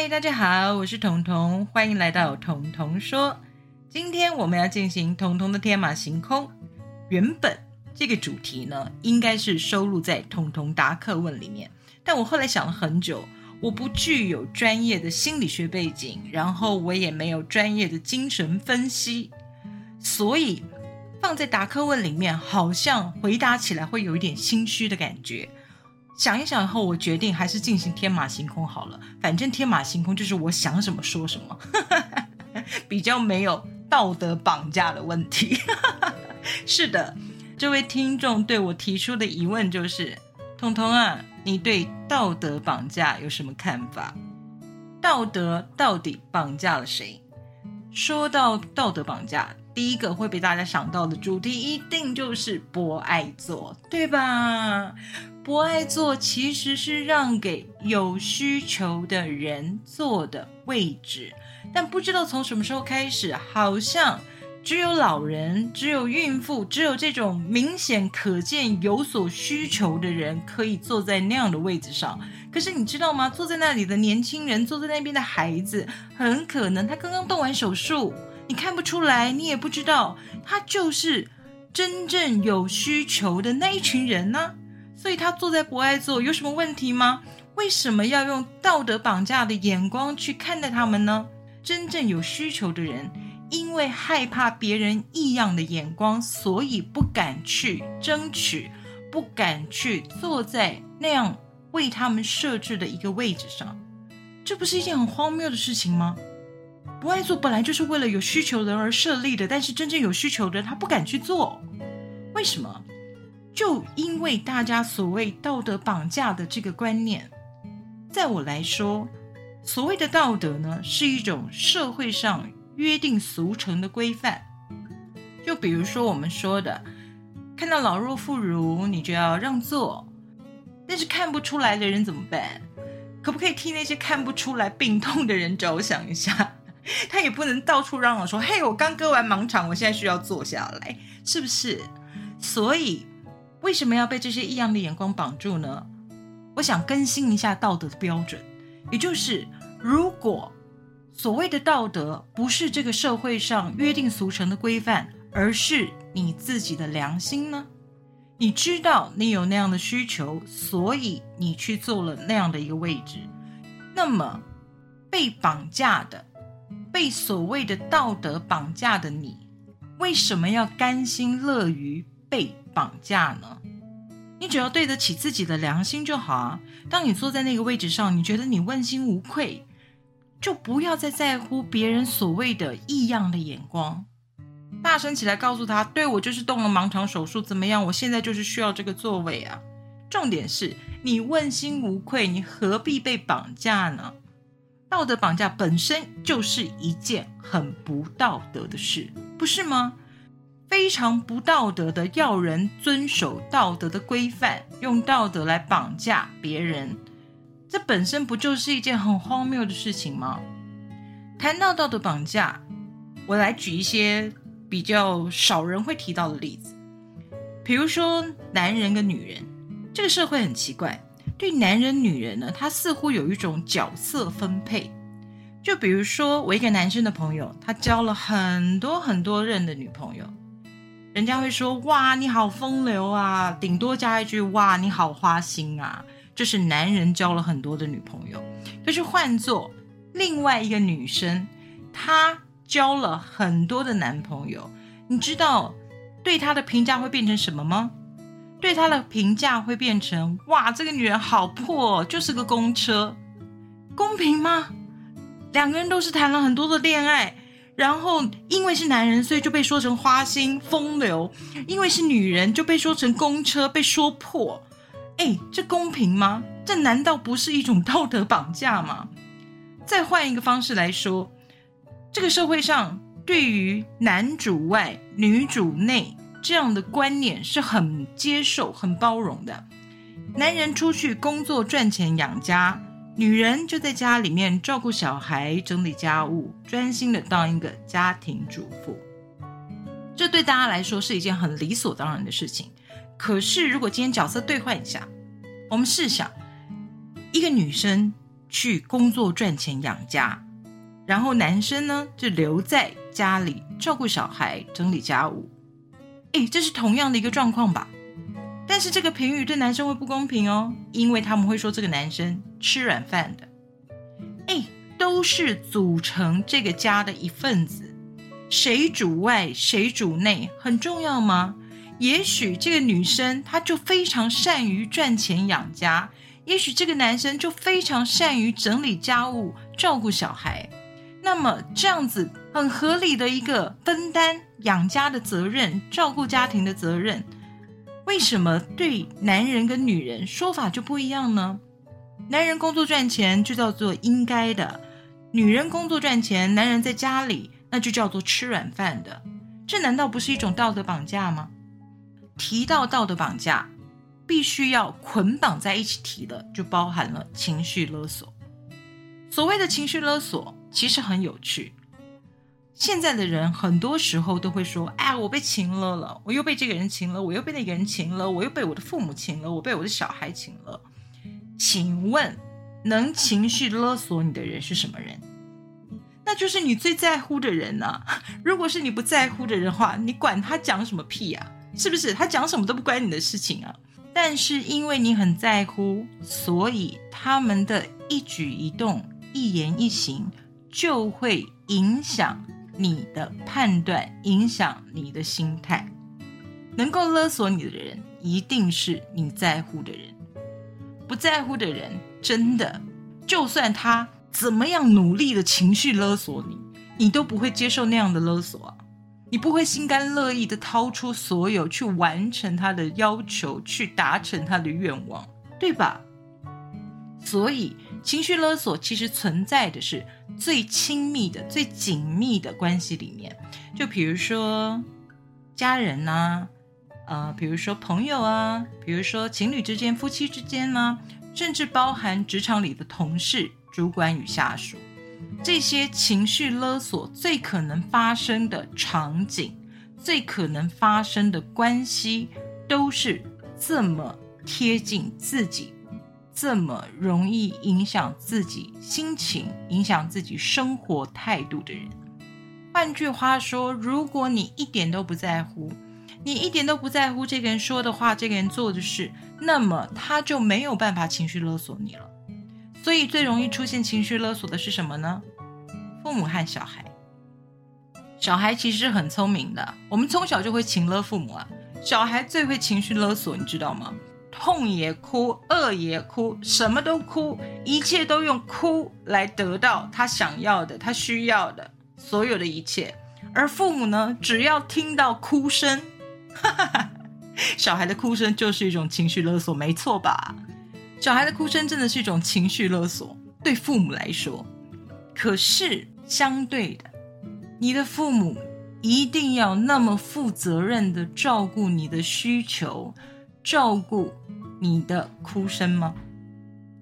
嗨，大家好，我是彤彤，欢迎来到彤彤说。今天我们要进行彤彤的天马行空。原本这个主题呢，应该是收录在彤彤答客问里面，但我后来想了很久，我不具有专业的心理学背景，然后我也没有专业的精神分析，所以放在答客问里面，好像回答起来会有一点心虚的感觉。想一想后，我决定还是进行天马行空好了。反正天马行空就是我想什么说什么，比较没有道德绑架的问题。是的，这位听众对我提出的疑问就是：“彤彤啊，你对道德绑架有什么看法？道德到底绑架了谁？”说到道德绑架，第一个会被大家想到的主题一定就是博爱座，对吧？博爱座其实是让给有需求的人坐的位置，但不知道从什么时候开始，好像只有老人、只有孕妇、只有这种明显可见有所需求的人可以坐在那样的位置上。可是你知道吗？坐在那里的年轻人，坐在那边的孩子，很可能他刚刚动完手术，你看不出来，你也不知道，他就是真正有需求的那一群人呢。所以他坐在博爱座有什么问题吗？为什么要用道德绑架的眼光去看待他们呢？真正有需求的人，因为害怕别人异样的眼光，所以不敢去争取，不敢去坐在那样为他们设置的一个位置上。这不是一件很荒谬的事情吗？不爱做本来就是为了有需求人而设立的，但是真正有需求的人他不敢去做，为什么？就因为大家所谓道德绑架的这个观念，在我来说，所谓的道德呢，是一种社会上约定俗成的规范。就比如说我们说的，看到老弱妇孺，你就要让座；但是看不出来的人怎么办？可不可以替那些看不出来病痛的人着想一下？他也不能到处嚷嚷说：“嘿，我刚割完盲肠，我现在需要坐下来，是不是？”所以。为什么要被这些异样的眼光绑住呢？我想更新一下道德的标准，也就是如果所谓的道德不是这个社会上约定俗成的规范，而是你自己的良心呢？你知道你有那样的需求，所以你去做了那样的一个位置，那么被绑架的、被所谓的道德绑架的你，为什么要甘心乐于被？绑架呢？你只要对得起自己的良心就好啊！当你坐在那个位置上，你觉得你问心无愧，就不要再在乎别人所谓的异样的眼光。大声起来告诉他：“对我就是动了盲肠手术，怎么样？我现在就是需要这个座位啊！”重点是你问心无愧，你何必被绑架呢？道德绑架本身就是一件很不道德的事，不是吗？非常不道德的，要人遵守道德的规范，用道德来绑架别人，这本身不就是一件很荒谬的事情吗？谈到道德绑架，我来举一些比较少人会提到的例子，比如说男人跟女人，这个社会很奇怪，对男人、女人呢，他似乎有一种角色分配。就比如说我一个男生的朋友，他交了很多很多任的女朋友。人家会说：“哇，你好风流啊！”顶多加一句：“哇，你好花心啊！”这是男人交了很多的女朋友。可是换做另外一个女生，她交了很多的男朋友，你知道对她的评价会变成什么吗？对他的评价会变成：“哇，这个女人好破，就是个公车。”公平吗？两个人都是谈了很多的恋爱。然后，因为是男人，所以就被说成花心、风流；因为是女人，就被说成公车，被说破。哎，这公平吗？这难道不是一种道德绑架吗？再换一个方式来说，这个社会上对于男主外女主内这样的观念是很接受、很包容的。男人出去工作赚钱养家。女人就在家里面照顾小孩、整理家务，专心的当一个家庭主妇。这对大家来说是一件很理所当然的事情。可是，如果今天角色兑换一下，我们试想，一个女生去工作赚钱养家，然后男生呢就留在家里照顾小孩、整理家务。哎，这是同样的一个状况吧？但是这个评语对男生会不公平哦，因为他们会说这个男生吃软饭的。哎，都是组成这个家的一份子，谁主外谁主内很重要吗？也许这个女生她就非常善于赚钱养家，也许这个男生就非常善于整理家务、照顾小孩。那么这样子很合理的一个分担养家的责任、照顾家庭的责任，为什么对男人跟女人说法就不一样呢？男人工作赚钱就叫做应该的，女人工作赚钱，男人在家里那就叫做吃软饭的。这难道不是一种道德绑架吗？提到道德绑架，必须要捆绑在一起提的，就包含了情绪勒索。所谓的情绪勒索，其实很有趣。现在的人很多时候都会说：“哎，我被情勒了，我又被这个人情了，我又被那个人情了，我又被我的父母情了，我被我的小孩情了。”请问，能情绪勒索你的人是什么人？那就是你最在乎的人呐。如果是你不在乎的人话，你管他讲什么屁呀？是不是他讲什么都不关你的事情啊？但是因为你很在乎，所以他们的一举一动、一言一行就会影响你的判断，影响你的心态。能够勒索你的人，一定是你在乎的人。不在乎的人，真的，就算他怎么样努力的情绪勒索你，你都不会接受那样的勒索啊。你不会心甘乐意的掏出所有去完成他的要求，去达成他的愿望，对吧？所以情绪勒索其实存在的是最亲密的、最紧密的关系里面，就比如说家人呐，呃，比如说朋友啊，比如说情侣之间、夫妻之间呢，甚至包含职场里的同事、主管与下属。这些情绪勒索最可能发生的场景，最可能发生的关系，都是这么贴近自己，这么容易影响自己心情、影响自己生活态度的人。换句话说，如果你一点都不在乎，你一点都不在乎这个人说的话，这个人做的事，那么他就没有办法情绪勒索你了。所以最容易出现情绪勒索的是什么呢？父母和小孩。小孩其实很聪明的，我们从小就会情勒父母啊。小孩最会情绪勒索，你知道吗？痛也哭，饿也哭，什么都哭，一切都用哭来得到他想要的、他需要的所有的一切。而父母呢，只要听到哭声，哈哈，小孩的哭声就是一种情绪勒索，没错吧？小孩的哭声真的是一种情绪勒索，对父母来说。可是相对的，你的父母一定要那么负责任的照顾你的需求，照顾你的哭声吗？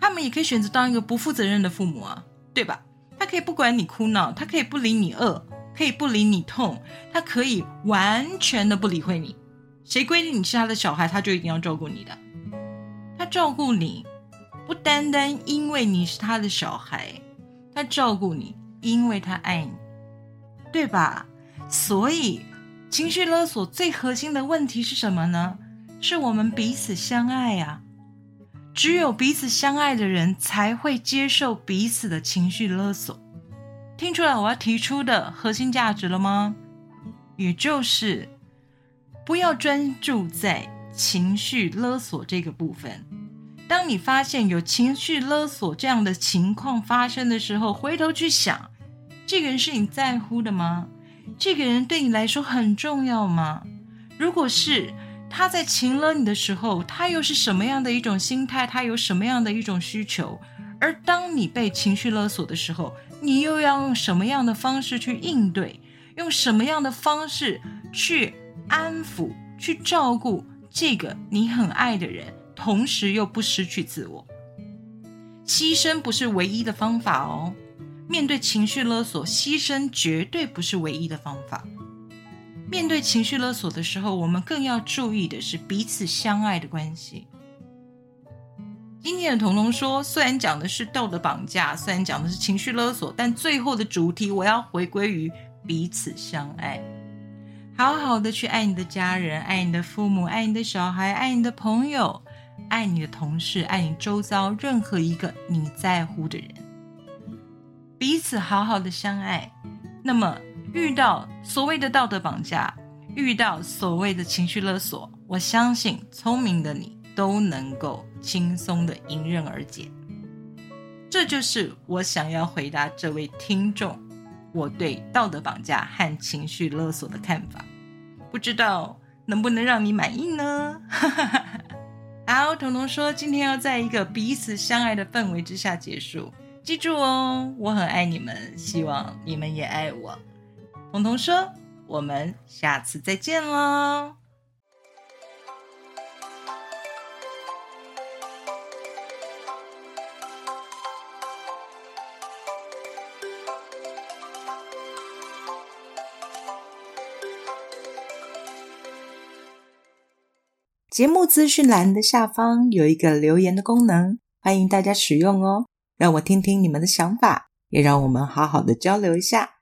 他们也可以选择当一个不负责任的父母啊，对吧？他可以不管你哭闹，他可以不理你饿，可以不理你痛，他可以完全的不理会你。谁规定你是他的小孩，他就一定要照顾你的？他照顾你，不单单因为你是他的小孩，他照顾你，因为他爱你，对吧？所以，情绪勒索最核心的问题是什么呢？是我们彼此相爱呀。只有彼此相爱的人，才会接受彼此的情绪勒索。听出来我要提出的核心价值了吗？也就是，不要专注在。情绪勒索这个部分，当你发现有情绪勒索这样的情况发生的时候，回头去想，这个人是你在乎的吗？这个人对你来说很重要吗？如果是他在情勒你的时候，他又是什么样的一种心态？他有什么样的一种需求？而当你被情绪勒索的时候，你又要用什么样的方式去应对？用什么样的方式去安抚、去照顾？这个你很爱的人，同时又不失去自我，牺牲不是唯一的方法哦。面对情绪勒索，牺牲绝对不是唯一的方法。面对情绪勒索的时候，我们更要注意的是彼此相爱的关系。今天的彤彤说，虽然讲的是道德绑架，虽然讲的是情绪勒索，但最后的主题我要回归于彼此相爱，好好的去爱你的家人，爱你的父母，爱你的小孩，爱你的朋友，爱你的同事，爱你周遭任何一个你在乎的人，彼此好好的相爱。那么遇到所谓的道德绑架，遇到所谓的情绪勒索，我相信聪明的你。都能够轻松的迎刃而解，这就是我想要回答这位听众我对道德绑架和情绪勒索的看法，不知道能不能让你满意呢？好，彤彤说今天要在一个彼此相爱的氛围之下结束，记住哦，我很爱你们，希望你们也爱我。彤彤说，我们下次再见喽。节目资讯栏的下方有一个留言的功能，欢迎大家使用哦，让我听听你们的想法，也让我们好好的交流一下。